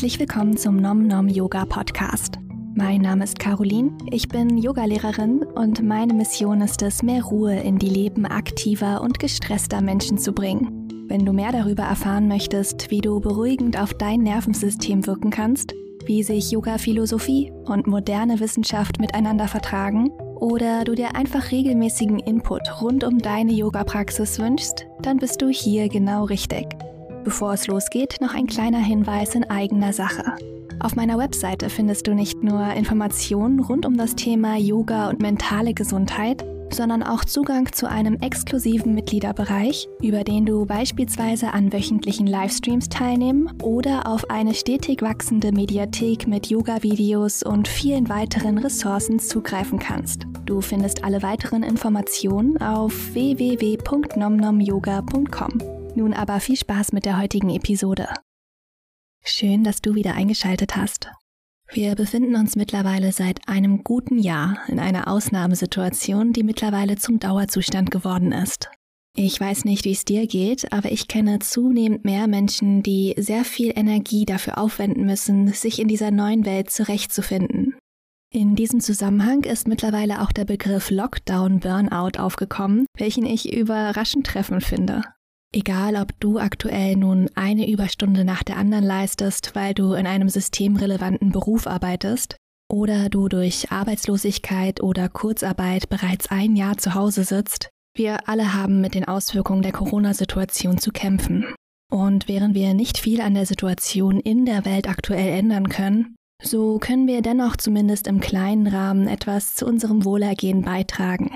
Herzlich willkommen zum Nom Nom Yoga Podcast. Mein Name ist Caroline, ich bin Yogalehrerin und meine Mission ist es, mehr Ruhe in die Leben aktiver und gestresster Menschen zu bringen. Wenn du mehr darüber erfahren möchtest, wie du beruhigend auf dein Nervensystem wirken kannst, wie sich Yoga-Philosophie und moderne Wissenschaft miteinander vertragen, oder du dir einfach regelmäßigen Input rund um deine Yoga-Praxis wünschst, dann bist du hier genau richtig. Bevor es losgeht, noch ein kleiner Hinweis in eigener Sache. Auf meiner Webseite findest du nicht nur Informationen rund um das Thema Yoga und mentale Gesundheit, sondern auch Zugang zu einem exklusiven Mitgliederbereich, über den du beispielsweise an wöchentlichen Livestreams teilnehmen oder auf eine stetig wachsende Mediathek mit Yoga-Videos und vielen weiteren Ressourcen zugreifen kannst. Du findest alle weiteren Informationen auf www.nomnomyoga.com. Nun aber viel Spaß mit der heutigen Episode. Schön, dass du wieder eingeschaltet hast. Wir befinden uns mittlerweile seit einem guten Jahr in einer Ausnahmesituation, die mittlerweile zum Dauerzustand geworden ist. Ich weiß nicht, wie es dir geht, aber ich kenne zunehmend mehr Menschen, die sehr viel Energie dafür aufwenden müssen, sich in dieser neuen Welt zurechtzufinden. In diesem Zusammenhang ist mittlerweile auch der Begriff Lockdown Burnout aufgekommen, welchen ich überraschend treffend finde. Egal, ob du aktuell nun eine Überstunde nach der anderen leistest, weil du in einem systemrelevanten Beruf arbeitest, oder du durch Arbeitslosigkeit oder Kurzarbeit bereits ein Jahr zu Hause sitzt, wir alle haben mit den Auswirkungen der Corona-Situation zu kämpfen. Und während wir nicht viel an der Situation in der Welt aktuell ändern können, so können wir dennoch zumindest im kleinen Rahmen etwas zu unserem Wohlergehen beitragen.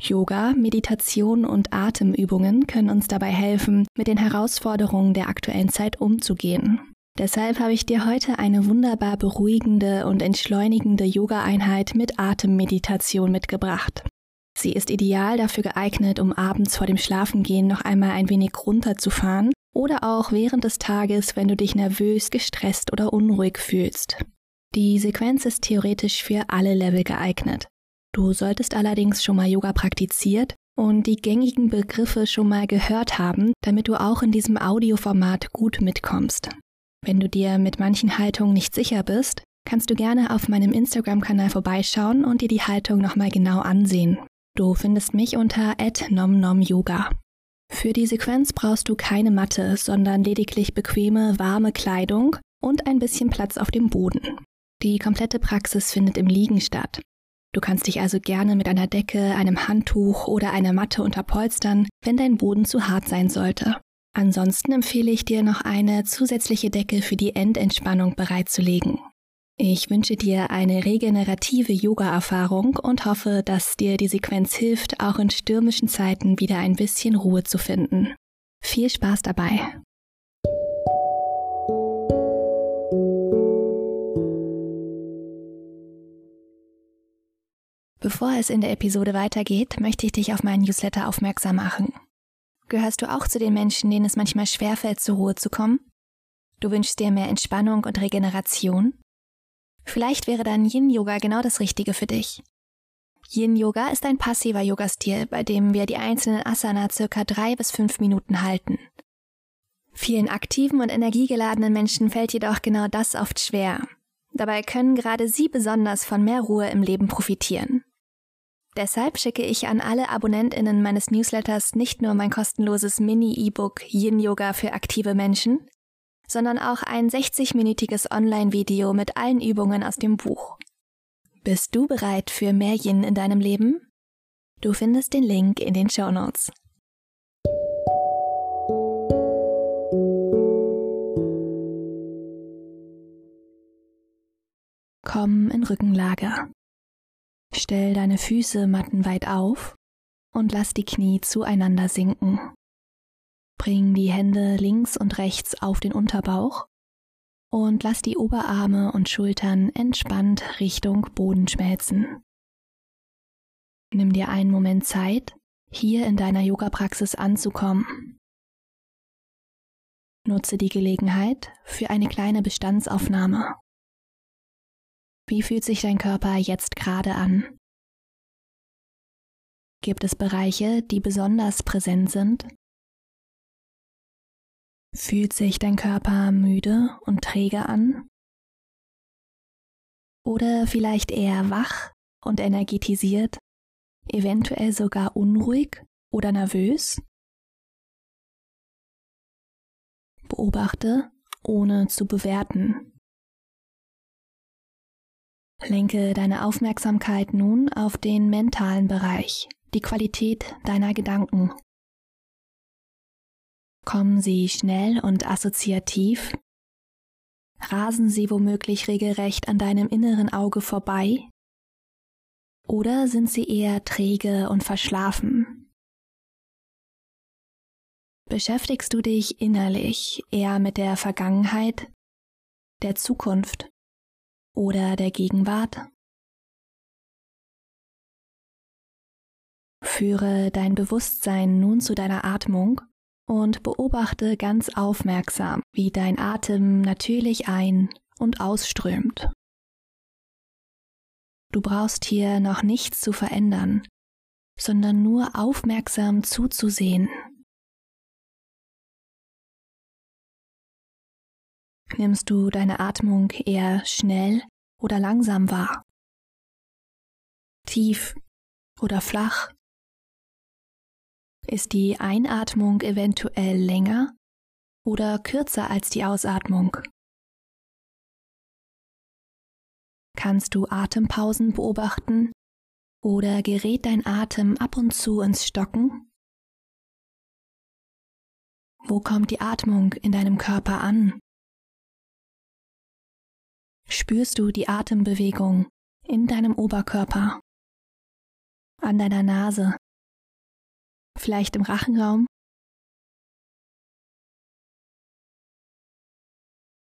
Yoga, Meditation und Atemübungen können uns dabei helfen, mit den Herausforderungen der aktuellen Zeit umzugehen. Deshalb habe ich dir heute eine wunderbar beruhigende und entschleunigende Yoga-Einheit mit Atemmeditation mitgebracht. Sie ist ideal dafür geeignet, um abends vor dem Schlafengehen noch einmal ein wenig runterzufahren oder auch während des Tages, wenn du dich nervös, gestresst oder unruhig fühlst. Die Sequenz ist theoretisch für alle Level geeignet. Du solltest allerdings schon mal Yoga praktiziert und die gängigen Begriffe schon mal gehört haben, damit du auch in diesem Audioformat gut mitkommst. Wenn du dir mit manchen Haltungen nicht sicher bist, kannst du gerne auf meinem Instagram-Kanal vorbeischauen und dir die Haltung nochmal genau ansehen. Du findest mich unter @nomnomyoga. Für die Sequenz brauchst du keine Matte, sondern lediglich bequeme, warme Kleidung und ein bisschen Platz auf dem Boden. Die komplette Praxis findet im Liegen statt. Du kannst dich also gerne mit einer Decke, einem Handtuch oder einer Matte unterpolstern, wenn dein Boden zu hart sein sollte. Ansonsten empfehle ich dir noch eine zusätzliche Decke für die Endentspannung bereitzulegen. Ich wünsche dir eine regenerative Yoga-Erfahrung und hoffe, dass dir die Sequenz hilft, auch in stürmischen Zeiten wieder ein bisschen Ruhe zu finden. Viel Spaß dabei! Bevor es in der Episode weitergeht, möchte ich dich auf meinen Newsletter aufmerksam machen. Gehörst du auch zu den Menschen, denen es manchmal schwerfällt, zur Ruhe zu kommen? Du wünschst dir mehr Entspannung und Regeneration? Vielleicht wäre dann Yin-Yoga genau das Richtige für dich. Yin-Yoga ist ein passiver Yoga-Stil, bei dem wir die einzelnen Asana circa drei bis fünf Minuten halten. Vielen aktiven und energiegeladenen Menschen fällt jedoch genau das oft schwer. Dabei können gerade sie besonders von mehr Ruhe im Leben profitieren. Deshalb schicke ich an alle AbonnentInnen meines Newsletters nicht nur mein kostenloses Mini-E-Book Yin Yoga für aktive Menschen, sondern auch ein 60-minütiges Online-Video mit allen Übungen aus dem Buch. Bist du bereit für mehr Yin in deinem Leben? Du findest den Link in den Show Notes. Komm in Rückenlage. Stell deine Füße mattenweit auf und lass die Knie zueinander sinken. Bring die Hände links und rechts auf den Unterbauch und lass die Oberarme und Schultern entspannt Richtung Boden schmelzen. Nimm dir einen Moment Zeit, hier in deiner Yoga-Praxis anzukommen. Nutze die Gelegenheit für eine kleine Bestandsaufnahme. Wie fühlt sich dein Körper jetzt gerade an? Gibt es Bereiche, die besonders präsent sind? Fühlt sich dein Körper müde und träge an? Oder vielleicht eher wach und energetisiert, eventuell sogar unruhig oder nervös? Beobachte, ohne zu bewerten. Lenke deine Aufmerksamkeit nun auf den mentalen Bereich, die Qualität deiner Gedanken. Kommen sie schnell und assoziativ? Rasen sie womöglich regelrecht an deinem inneren Auge vorbei? Oder sind sie eher träge und verschlafen? Beschäftigst du dich innerlich eher mit der Vergangenheit, der Zukunft oder der Gegenwart? Führe dein Bewusstsein nun zu deiner Atmung und beobachte ganz aufmerksam, wie dein Atem natürlich ein- und ausströmt. Du brauchst hier noch nichts zu verändern, sondern nur aufmerksam zuzusehen. Nimmst du deine Atmung eher schnell oder langsam wahr? Tief oder flach? Ist die Einatmung eventuell länger oder kürzer als die Ausatmung? Kannst du Atempausen beobachten oder gerät dein Atem ab und zu ins Stocken? Wo kommt die Atmung in deinem Körper an? Spürst du die Atembewegung in deinem Oberkörper, an deiner Nase vielleicht im Rachenraum.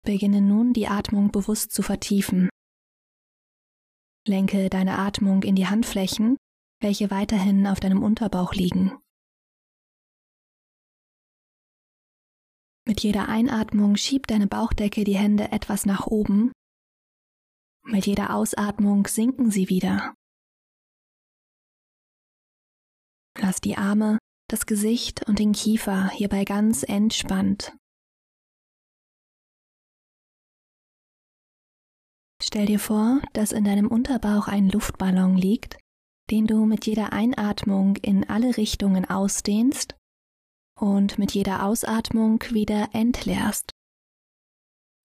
Beginne nun die Atmung bewusst zu vertiefen. Lenke deine Atmung in die Handflächen, welche weiterhin auf deinem Unterbauch liegen. Mit jeder Einatmung schiebt deine Bauchdecke die Hände etwas nach oben. Mit jeder Ausatmung sinken sie wieder. Lass die Arme das Gesicht und den Kiefer hierbei ganz entspannt. Stell dir vor, dass in deinem Unterbauch ein Luftballon liegt, den du mit jeder Einatmung in alle Richtungen ausdehnst und mit jeder Ausatmung wieder entleerst.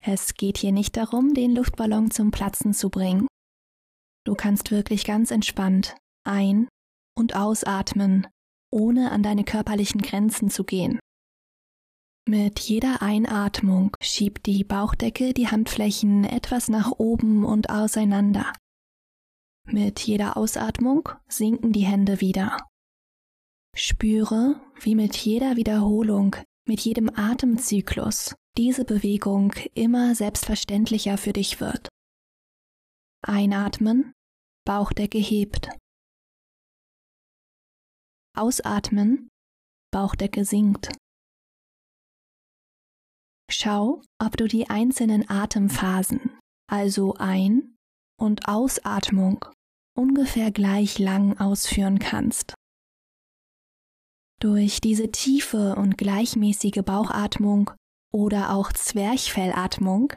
Es geht hier nicht darum, den Luftballon zum Platzen zu bringen. Du kannst wirklich ganz entspannt ein- und ausatmen ohne an deine körperlichen Grenzen zu gehen. Mit jeder Einatmung schiebt die Bauchdecke die Handflächen etwas nach oben und auseinander. Mit jeder Ausatmung sinken die Hände wieder. Spüre, wie mit jeder Wiederholung, mit jedem Atemzyklus diese Bewegung immer selbstverständlicher für dich wird. Einatmen, Bauchdecke hebt. Ausatmen, Bauchdecke sinkt. Schau, ob du die einzelnen Atemphasen, also Ein- und Ausatmung, ungefähr gleich lang ausführen kannst. Durch diese tiefe und gleichmäßige Bauchatmung oder auch Zwerchfellatmung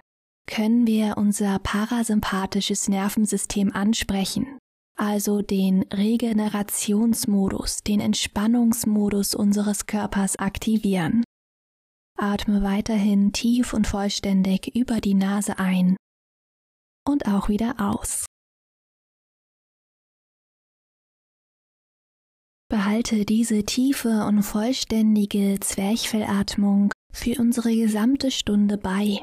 können wir unser parasympathisches Nervensystem ansprechen also den Regenerationsmodus, den Entspannungsmodus unseres Körpers aktivieren. Atme weiterhin tief und vollständig über die Nase ein und auch wieder aus. Behalte diese tiefe und vollständige Zwerchfellatmung für unsere gesamte Stunde bei.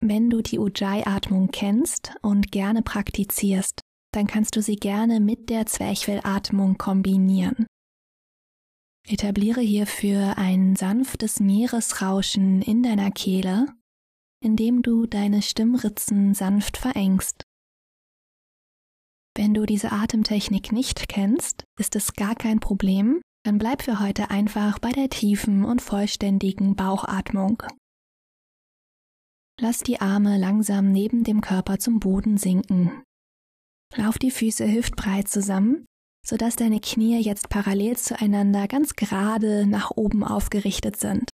Wenn du die Ujjayi-Atmung kennst und gerne praktizierst, dann kannst du sie gerne mit der Zwerchfellatmung kombinieren. Etabliere hierfür ein sanftes Meeresrauschen in deiner Kehle, indem du deine Stimmritzen sanft verengst. Wenn du diese Atemtechnik nicht kennst, ist es gar kein Problem, dann bleib für heute einfach bei der tiefen und vollständigen Bauchatmung. Lass die Arme langsam neben dem Körper zum Boden sinken. Lauf die Füße hüftbreit zusammen, sodass deine Knie jetzt parallel zueinander ganz gerade nach oben aufgerichtet sind.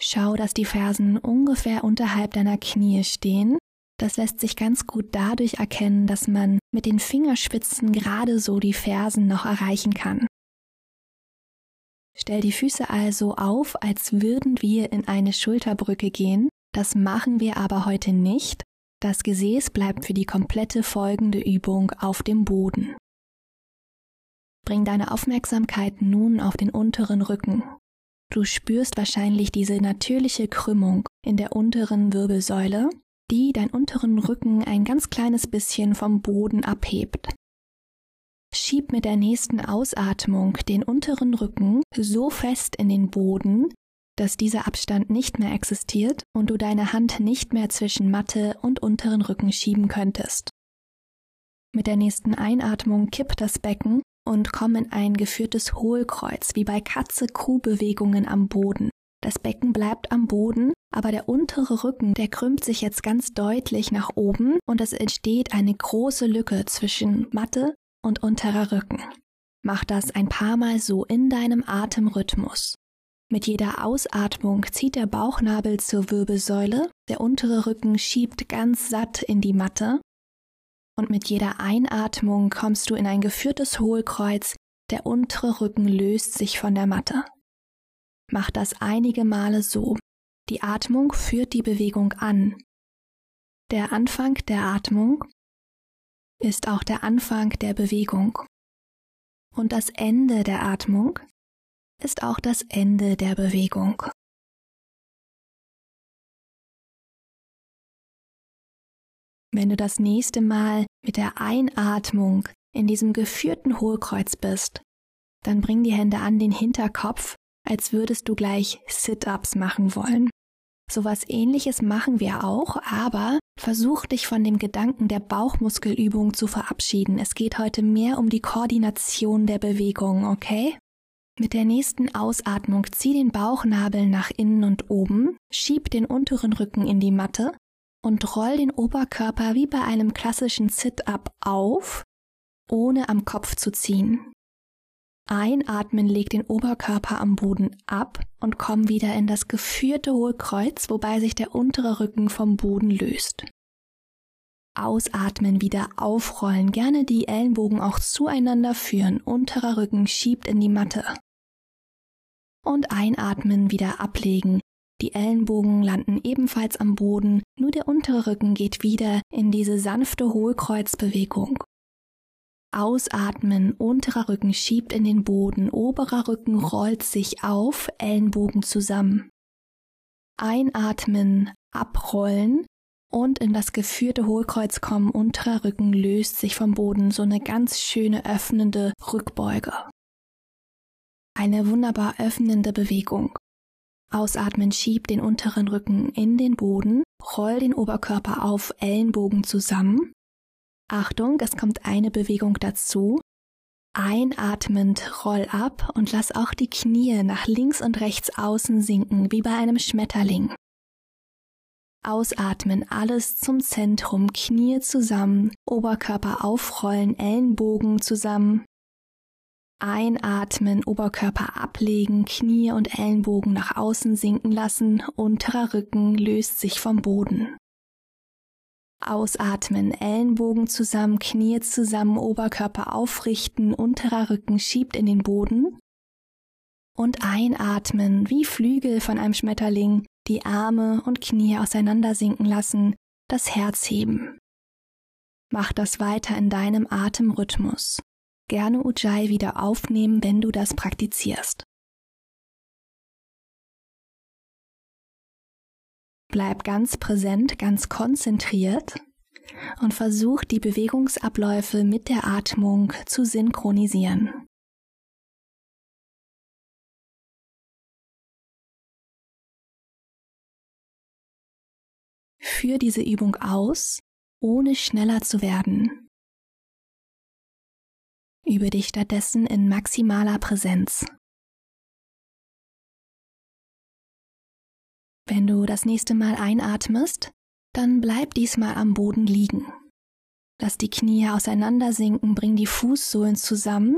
Schau, dass die Fersen ungefähr unterhalb deiner Knie stehen. Das lässt sich ganz gut dadurch erkennen, dass man mit den Fingerspitzen gerade so die Fersen noch erreichen kann. Stell die Füße also auf, als würden wir in eine Schulterbrücke gehen. Das machen wir aber heute nicht. Das Gesäß bleibt für die komplette folgende Übung auf dem Boden. Bring deine Aufmerksamkeit nun auf den unteren Rücken. Du spürst wahrscheinlich diese natürliche Krümmung in der unteren Wirbelsäule, die deinen unteren Rücken ein ganz kleines bisschen vom Boden abhebt. Schieb mit der nächsten Ausatmung den unteren Rücken so fest in den Boden, dass dieser Abstand nicht mehr existiert und du deine Hand nicht mehr zwischen Matte und unteren Rücken schieben könntest. Mit der nächsten Einatmung kipp das Becken und komm in ein geführtes Hohlkreuz, wie bei Katze-Kuh-Bewegungen am Boden. Das Becken bleibt am Boden, aber der untere Rücken, der krümmt sich jetzt ganz deutlich nach oben und es entsteht eine große Lücke zwischen Matte und unterer Rücken. Mach das ein paar Mal so in deinem Atemrhythmus. Mit jeder Ausatmung zieht der Bauchnabel zur Wirbelsäule, der untere Rücken schiebt ganz satt in die Matte und mit jeder Einatmung kommst du in ein geführtes Hohlkreuz, der untere Rücken löst sich von der Matte. Mach das einige Male so. Die Atmung führt die Bewegung an. Der Anfang der Atmung ist auch der Anfang der Bewegung. Und das Ende der Atmung ist auch das Ende der Bewegung. Wenn du das nächste Mal mit der Einatmung in diesem geführten Hohlkreuz bist, dann bring die Hände an den Hinterkopf, als würdest du gleich Sit-ups machen wollen. Sowas ähnliches machen wir auch, aber versuch dich von dem Gedanken der Bauchmuskelübung zu verabschieden. Es geht heute mehr um die Koordination der Bewegung, okay? Mit der nächsten Ausatmung zieh den Bauchnabel nach innen und oben, schieb den unteren Rücken in die Matte und roll den Oberkörper wie bei einem klassischen Sit-up auf, ohne am Kopf zu ziehen. Einatmen legt den Oberkörper am Boden ab und komm wieder in das geführte Hohlkreuz, wobei sich der untere Rücken vom Boden löst. Ausatmen, wieder aufrollen, gerne die Ellenbogen auch zueinander führen, unterer Rücken schiebt in die Matte. Und einatmen, wieder ablegen, die Ellenbogen landen ebenfalls am Boden, nur der untere Rücken geht wieder in diese sanfte Hohlkreuzbewegung. Ausatmen, unterer Rücken schiebt in den Boden, oberer Rücken rollt sich auf, Ellenbogen zusammen. Einatmen, abrollen und in das geführte Hohlkreuz kommen, unterer Rücken löst sich vom Boden, so eine ganz schöne öffnende Rückbeuge. Eine wunderbar öffnende Bewegung. Ausatmen, schieb den unteren Rücken in den Boden, roll den Oberkörper auf, Ellenbogen zusammen. Achtung, es kommt eine Bewegung dazu. Einatmend roll ab und lass auch die Knie nach links und rechts außen sinken, wie bei einem Schmetterling. Ausatmen, alles zum Zentrum, Knie zusammen, Oberkörper aufrollen, Ellenbogen zusammen. Einatmen, Oberkörper ablegen, Knie und Ellenbogen nach außen sinken lassen, unterer Rücken löst sich vom Boden. Ausatmen, Ellenbogen zusammen, Knie zusammen, Oberkörper aufrichten, unterer Rücken schiebt in den Boden. Und einatmen, wie Flügel von einem Schmetterling, die Arme und Knie auseinander sinken lassen, das Herz heben. Mach das weiter in deinem Atemrhythmus gerne Ujjayi wieder aufnehmen, wenn du das praktizierst. Bleib ganz präsent, ganz konzentriert und versuch die Bewegungsabläufe mit der Atmung zu synchronisieren. Führ diese Übung aus, ohne schneller zu werden. Übe dich stattdessen in maximaler Präsenz. Wenn du das nächste Mal einatmest, dann bleib diesmal am Boden liegen. Lass die Knie auseinandersinken, bring die Fußsohlen zusammen.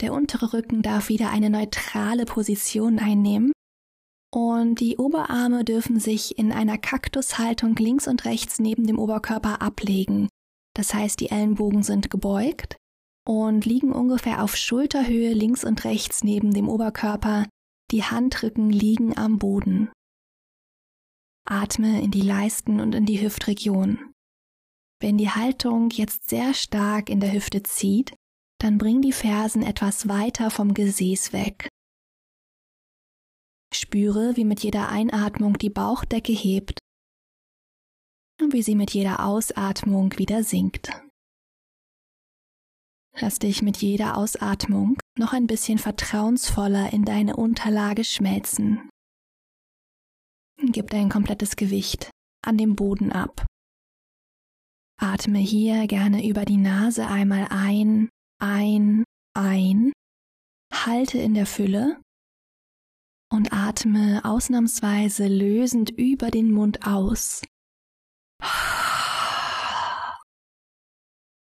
Der untere Rücken darf wieder eine neutrale Position einnehmen. Und die Oberarme dürfen sich in einer Kaktushaltung links und rechts neben dem Oberkörper ablegen. Das heißt, die Ellenbogen sind gebeugt und liegen ungefähr auf Schulterhöhe links und rechts neben dem Oberkörper. Die Handrücken liegen am Boden. Atme in die Leisten und in die Hüftregion. Wenn die Haltung jetzt sehr stark in der Hüfte zieht, dann bring die Fersen etwas weiter vom Gesäß weg. Spüre, wie mit jeder Einatmung die Bauchdecke hebt und wie sie mit jeder Ausatmung wieder sinkt. Lass dich mit jeder Ausatmung noch ein bisschen vertrauensvoller in deine Unterlage schmelzen. Gib dein komplettes Gewicht an dem Boden ab. Atme hier gerne über die Nase einmal ein, ein, ein. Halte in der Fülle und atme ausnahmsweise lösend über den Mund aus.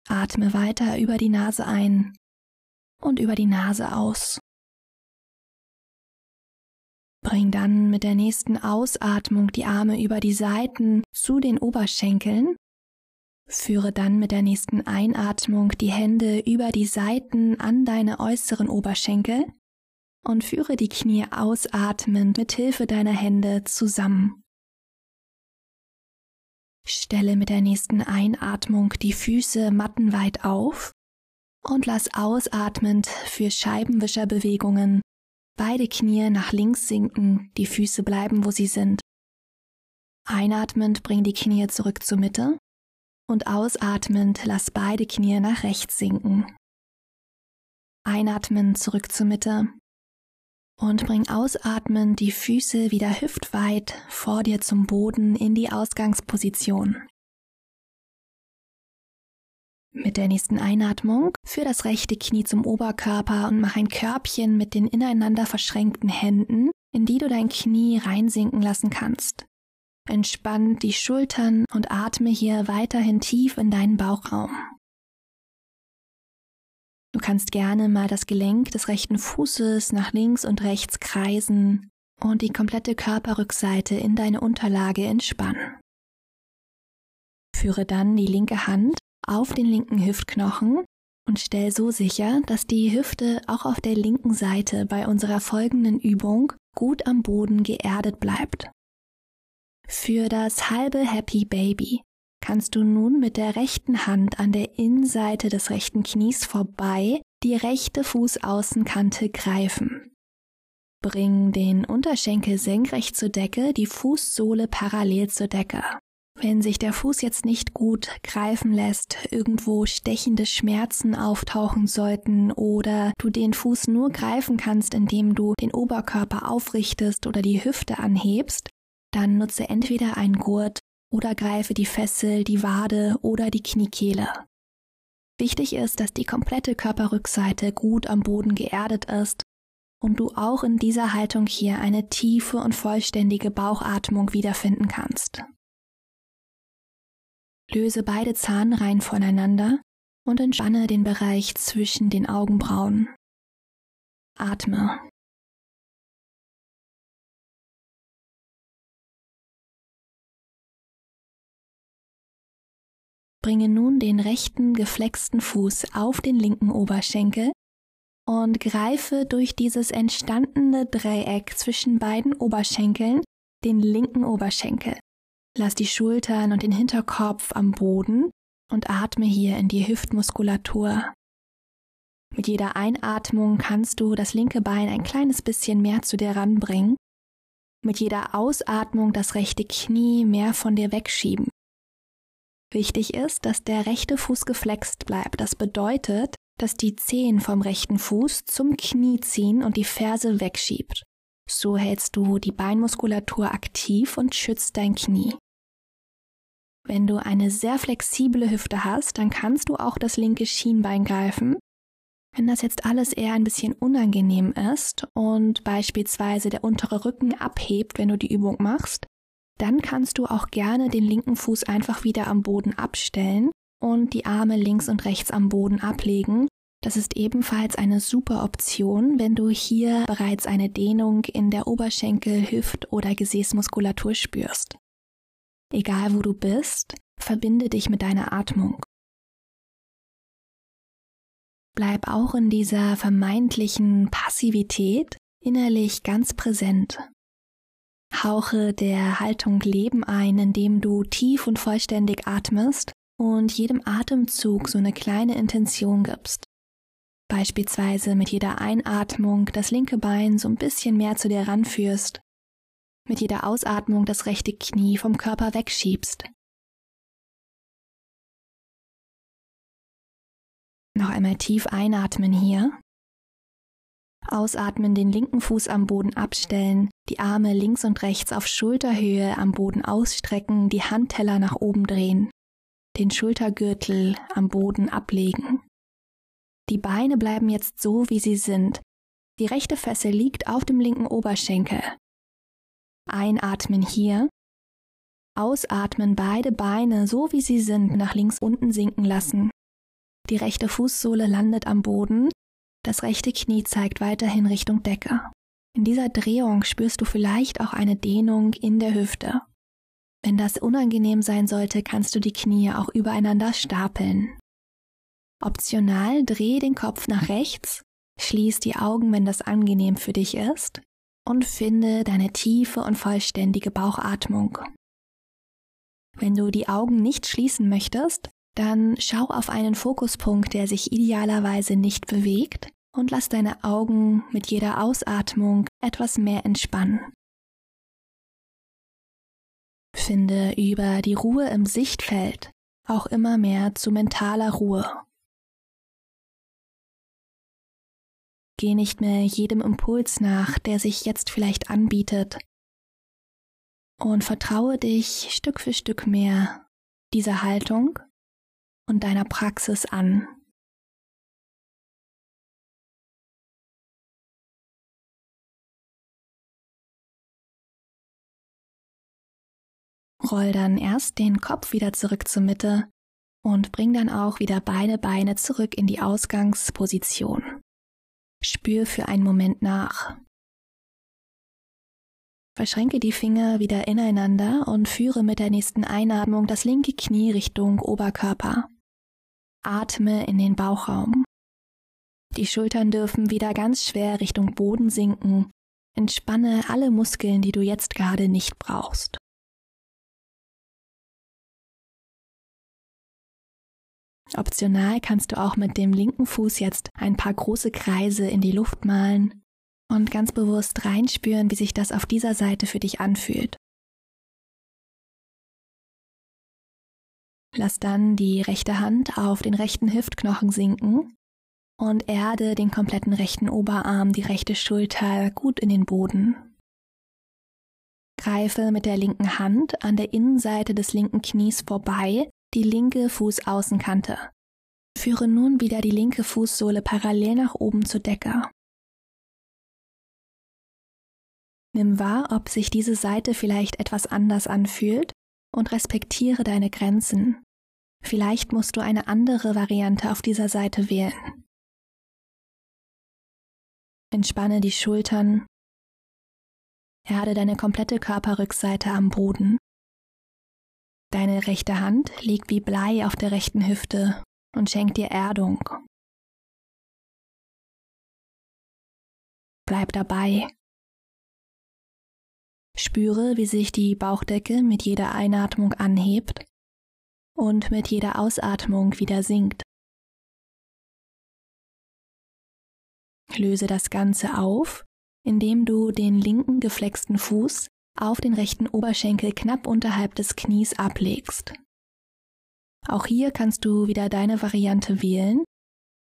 Atme weiter über die Nase ein und über die Nase aus. Bring dann mit der nächsten Ausatmung die Arme über die Seiten zu den Oberschenkeln. Führe dann mit der nächsten Einatmung die Hände über die Seiten an deine äußeren Oberschenkel und führe die Knie ausatmend mit Hilfe deiner Hände zusammen. Stelle mit der nächsten Einatmung die Füße mattenweit auf und lass ausatmend für Scheibenwischerbewegungen beide Knie nach links sinken, die Füße bleiben, wo sie sind. Einatmend bring die Knie zurück zur Mitte und ausatmend lass beide Knie nach rechts sinken. Einatmen zurück zur Mitte und bring ausatmend die Füße wieder hüftweit vor dir zum Boden in die Ausgangsposition. Mit der nächsten Einatmung führ das rechte Knie zum Oberkörper und mach ein Körbchen mit den ineinander verschränkten Händen, in die du dein Knie reinsinken lassen kannst. Entspann die Schultern und atme hier weiterhin tief in deinen Bauchraum. Du kannst gerne mal das Gelenk des rechten Fußes nach links und rechts kreisen und die komplette Körperrückseite in deine Unterlage entspannen. Führe dann die linke Hand auf den linken Hüftknochen und stell so sicher, dass die Hüfte auch auf der linken Seite bei unserer folgenden Übung gut am Boden geerdet bleibt. Für das halbe Happy Baby kannst du nun mit der rechten Hand an der Innenseite des rechten Knies vorbei die rechte Fußaußenkante greifen. Bring den Unterschenkel senkrecht zur Decke, die Fußsohle parallel zur Decke. Wenn sich der Fuß jetzt nicht gut greifen lässt, irgendwo stechende Schmerzen auftauchen sollten oder du den Fuß nur greifen kannst, indem du den Oberkörper aufrichtest oder die Hüfte anhebst, dann nutze entweder einen Gurt oder greife die Fessel, die Wade oder die Kniekehle. Wichtig ist, dass die komplette Körperrückseite gut am Boden geerdet ist und du auch in dieser Haltung hier eine tiefe und vollständige Bauchatmung wiederfinden kannst. Löse beide Zahnreihen voneinander und entspanne den Bereich zwischen den Augenbrauen. Atme. Bringe nun den rechten geflexten Fuß auf den linken Oberschenkel und greife durch dieses entstandene Dreieck zwischen beiden Oberschenkeln den linken Oberschenkel. Lass die Schultern und den Hinterkopf am Boden und atme hier in die Hüftmuskulatur. Mit jeder Einatmung kannst du das linke Bein ein kleines bisschen mehr zu dir ranbringen. Mit jeder Ausatmung das rechte Knie mehr von dir wegschieben. Wichtig ist, dass der rechte Fuß geflext bleibt. Das bedeutet, dass die Zehen vom rechten Fuß zum Knie ziehen und die Ferse wegschiebt. So hältst du die Beinmuskulatur aktiv und schützt dein Knie. Wenn du eine sehr flexible Hüfte hast, dann kannst du auch das linke Schienbein greifen. Wenn das jetzt alles eher ein bisschen unangenehm ist und beispielsweise der untere Rücken abhebt, wenn du die Übung machst, dann kannst du auch gerne den linken Fuß einfach wieder am Boden abstellen und die Arme links und rechts am Boden ablegen Das ist ebenfalls eine super Option, wenn du hier bereits eine Dehnung in der Oberschenkel, Hüft- oder Gesäßmuskulatur spürst. Egal wo du bist, verbinde dich mit deiner Atmung. Bleib auch in dieser vermeintlichen Passivität innerlich ganz präsent. Hauche der Haltung Leben ein, indem du tief und vollständig atmest und jedem Atemzug so eine kleine Intention gibst. Beispielsweise mit jeder Einatmung das linke Bein so ein bisschen mehr zu dir ranführst, mit jeder Ausatmung das rechte Knie vom Körper wegschiebst. Noch einmal tief einatmen hier. Ausatmen, den linken Fuß am Boden abstellen, die Arme links und rechts auf Schulterhöhe am Boden ausstrecken, die Handteller nach oben drehen, den Schultergürtel am Boden ablegen. Die Beine bleiben jetzt so, wie sie sind. Die rechte Fessel liegt auf dem linken Oberschenkel. Einatmen hier. Ausatmen beide Beine, so wie sie sind, nach links unten sinken lassen. Die rechte Fußsohle landet am Boden. Das rechte Knie zeigt weiterhin Richtung Decke. In dieser Drehung spürst du vielleicht auch eine Dehnung in der Hüfte. Wenn das unangenehm sein sollte, kannst du die Knie auch übereinander stapeln. Optional dreh den Kopf nach rechts, schließ die Augen, wenn das angenehm für dich ist, und finde deine tiefe und vollständige Bauchatmung. Wenn du die Augen nicht schließen möchtest, dann schau auf einen Fokuspunkt, der sich idealerweise nicht bewegt und lass deine Augen mit jeder Ausatmung etwas mehr entspannen. Finde über die Ruhe im Sichtfeld auch immer mehr zu mentaler Ruhe. Geh nicht mehr jedem Impuls nach, der sich jetzt vielleicht anbietet. Und vertraue dich Stück für Stück mehr dieser Haltung und deiner Praxis an. Roll dann erst den Kopf wieder zurück zur Mitte und bring dann auch wieder beide Beine zurück in die Ausgangsposition. Spür für einen Moment nach. Verschränke die Finger wieder ineinander und führe mit der nächsten Einatmung das linke Knie Richtung Oberkörper. Atme in den Bauchraum. Die Schultern dürfen wieder ganz schwer Richtung Boden sinken. Entspanne alle Muskeln, die du jetzt gerade nicht brauchst. Optional kannst du auch mit dem linken Fuß jetzt ein paar große Kreise in die Luft malen und ganz bewusst reinspüren, wie sich das auf dieser Seite für dich anfühlt. Lass dann die rechte Hand auf den rechten Hüftknochen sinken und erde den kompletten rechten Oberarm, die rechte Schulter gut in den Boden. Greife mit der linken Hand an der Innenseite des linken Knies vorbei die linke Fußaußenkante. Führe nun wieder die linke Fußsohle parallel nach oben zur Decke. Nimm wahr, ob sich diese Seite vielleicht etwas anders anfühlt und respektiere deine Grenzen. Vielleicht musst du eine andere Variante auf dieser Seite wählen. Entspanne die Schultern. Erde deine komplette Körperrückseite am Boden. Deine rechte Hand liegt wie Blei auf der rechten Hüfte und schenkt dir Erdung. Bleib dabei. Spüre, wie sich die Bauchdecke mit jeder Einatmung anhebt und mit jeder Ausatmung wieder sinkt. Löse das Ganze auf, indem du den linken geflexten Fuß auf den rechten Oberschenkel knapp unterhalb des Knies ablegst. Auch hier kannst du wieder deine Variante wählen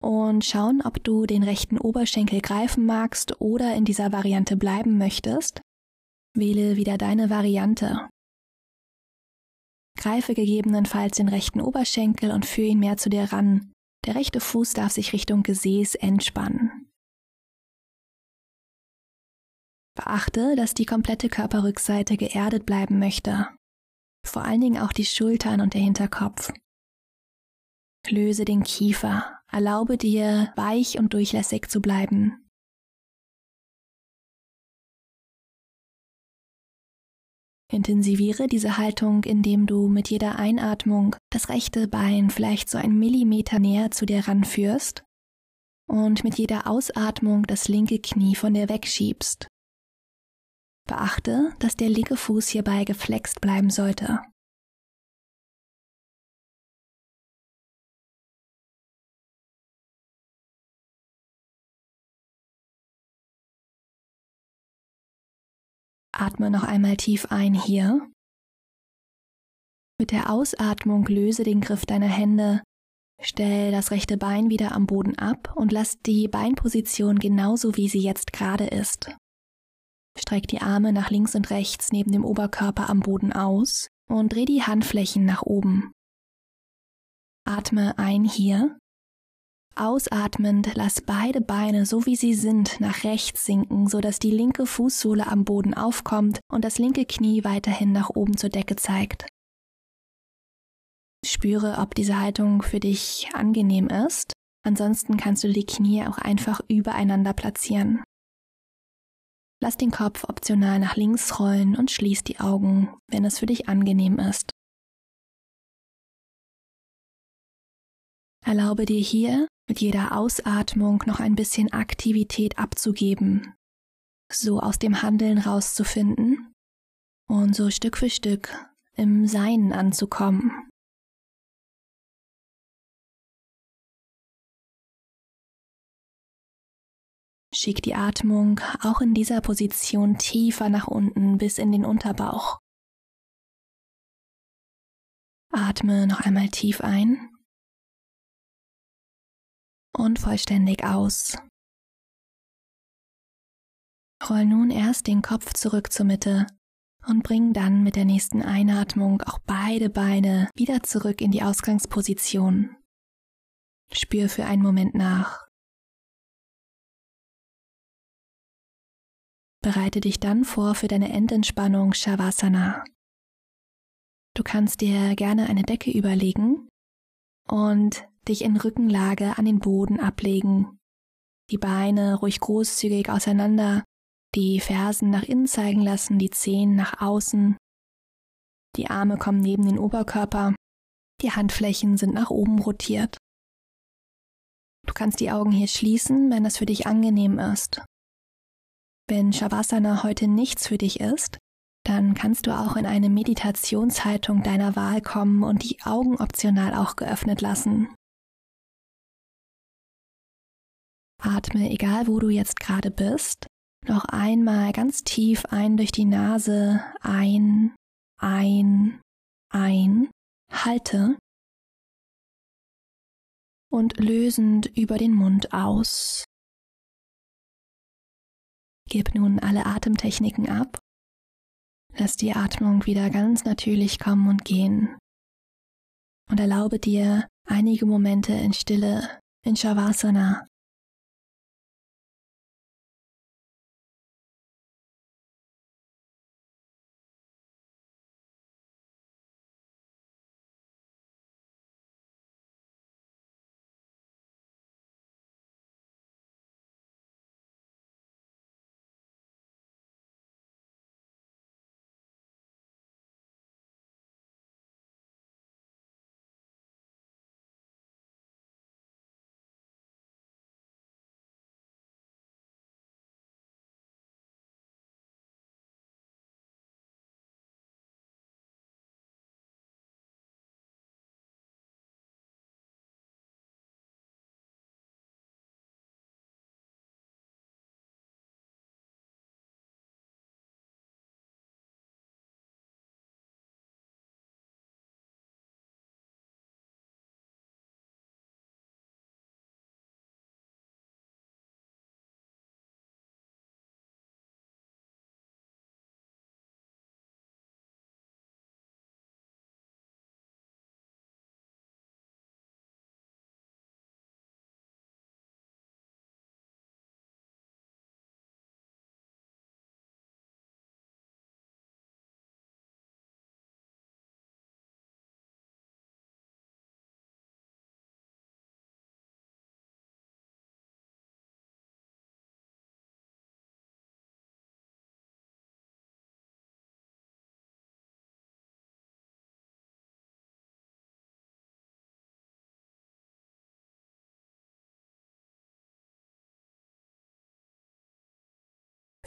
und schauen, ob du den rechten Oberschenkel greifen magst oder in dieser Variante bleiben möchtest. Wähle wieder deine Variante. Greife gegebenenfalls den rechten Oberschenkel und führe ihn mehr zu dir ran. Der rechte Fuß darf sich Richtung Gesäß entspannen. Beachte, dass die komplette Körperrückseite geerdet bleiben möchte. Vor allen Dingen auch die Schultern und der Hinterkopf. Löse den Kiefer. Erlaube dir, weich und durchlässig zu bleiben. Intensiviere diese Haltung, indem du mit jeder Einatmung das rechte Bein vielleicht so einen Millimeter näher zu dir ranführst und mit jeder Ausatmung das linke Knie von dir wegschiebst. Beachte, dass der linke Fuß hierbei geflext bleiben sollte. Atme noch einmal tief ein hier. Mit der Ausatmung löse den Griff deiner Hände, stell das rechte Bein wieder am Boden ab und lass die Beinposition genauso wie sie jetzt gerade ist. Streck die Arme nach links und rechts neben dem Oberkörper am Boden aus und dreh die Handflächen nach oben. Atme ein hier Ausatmend lass beide Beine so wie sie sind nach rechts sinken, sodass die linke Fußsohle am Boden aufkommt und das linke Knie weiterhin nach oben zur Decke zeigt. Spüre, ob diese Haltung für dich angenehm ist. Ansonsten kannst du die Knie auch einfach übereinander platzieren. Lass den Kopf optional nach links rollen und schließ die Augen, wenn es für dich angenehm ist. Erlaube dir hier mit jeder Ausatmung noch ein bisschen Aktivität abzugeben, so aus dem Handeln rauszufinden und so Stück für Stück im Sein anzukommen. Schick die Atmung auch in dieser Position tiefer nach unten bis in den Unterbauch. Atme noch einmal tief ein und vollständig aus. Roll nun erst den Kopf zurück zur Mitte und bring dann mit der nächsten Einatmung auch beide Beine wieder zurück in die Ausgangsposition. Spür für einen Moment nach. Bereite dich dann vor für deine Endentspannung Shavasana. Du kannst dir gerne eine Decke überlegen und dich in Rückenlage an den Boden ablegen, die Beine ruhig großzügig auseinander, die Fersen nach innen zeigen lassen, die Zehen nach außen, die Arme kommen neben den Oberkörper, die Handflächen sind nach oben rotiert. Du kannst die Augen hier schließen, wenn das für dich angenehm ist. Wenn Shavasana heute nichts für dich ist, dann kannst du auch in eine Meditationshaltung deiner Wahl kommen und die Augen optional auch geöffnet lassen. Atme, egal wo du jetzt gerade bist, noch einmal ganz tief ein durch die Nase, ein, ein, ein, halte und lösend über den Mund aus. Gib nun alle Atemtechniken ab Lass die Atmung wieder ganz natürlich kommen und gehen. Und erlaube dir einige Momente in Stille, in Shavasana,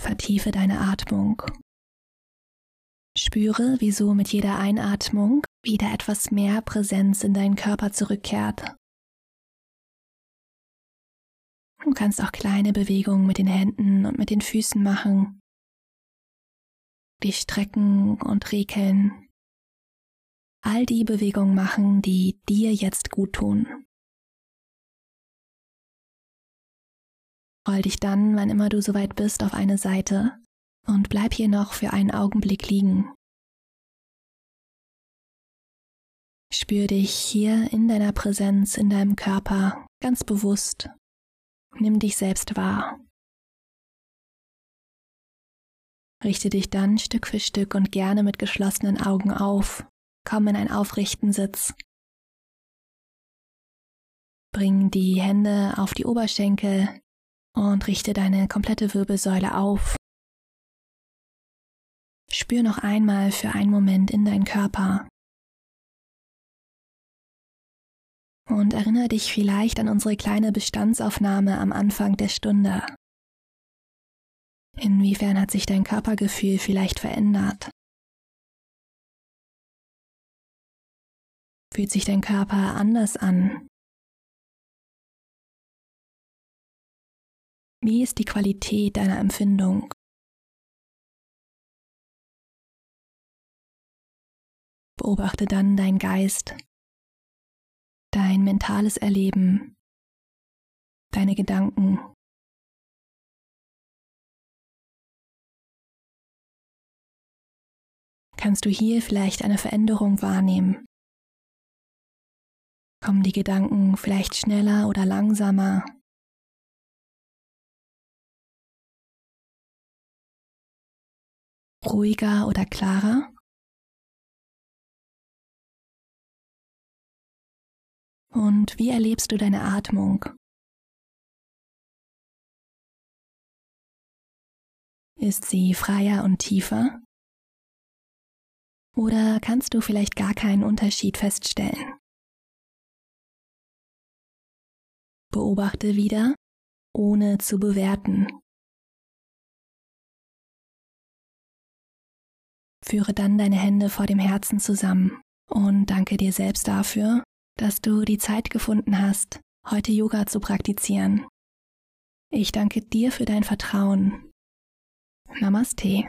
Vertiefe deine Atmung. Spüre, wieso mit jeder Einatmung wieder etwas mehr Präsenz in deinen Körper zurückkehrt. Du kannst auch kleine Bewegungen mit den Händen und mit den Füßen machen, dich strecken und rekeln. All die Bewegungen machen, die dir jetzt gut tun. Roll dich dann, wann immer du soweit bist, auf eine Seite und bleib hier noch für einen Augenblick liegen. Spür dich hier in deiner Präsenz, in deinem Körper ganz bewusst. Nimm dich selbst wahr. Richte dich dann Stück für Stück und gerne mit geschlossenen Augen auf. Komm in einen aufrechten Sitz. Bring die Hände auf die Oberschenkel und richte deine komplette Wirbelsäule auf. Spür noch einmal für einen Moment in deinen Körper. Und erinnere dich vielleicht an unsere kleine Bestandsaufnahme am Anfang der Stunde. Inwiefern hat sich dein Körpergefühl vielleicht verändert? Fühlt sich dein Körper anders an? Wie ist die Qualität deiner Empfindung? Beobachte dann deinen Geist, dein mentales Erleben, deine Gedanken. Kannst du hier vielleicht eine Veränderung wahrnehmen? Kommen die Gedanken vielleicht schneller oder langsamer? Ruhiger oder klarer? Und wie erlebst du deine Atmung? Ist sie freier und tiefer? Oder kannst du vielleicht gar keinen Unterschied feststellen? Beobachte wieder, ohne zu bewerten. Führe dann deine Hände vor dem Herzen zusammen und danke dir selbst dafür, dass du die Zeit gefunden hast, heute Yoga zu praktizieren. Ich danke dir für dein Vertrauen. Namaste.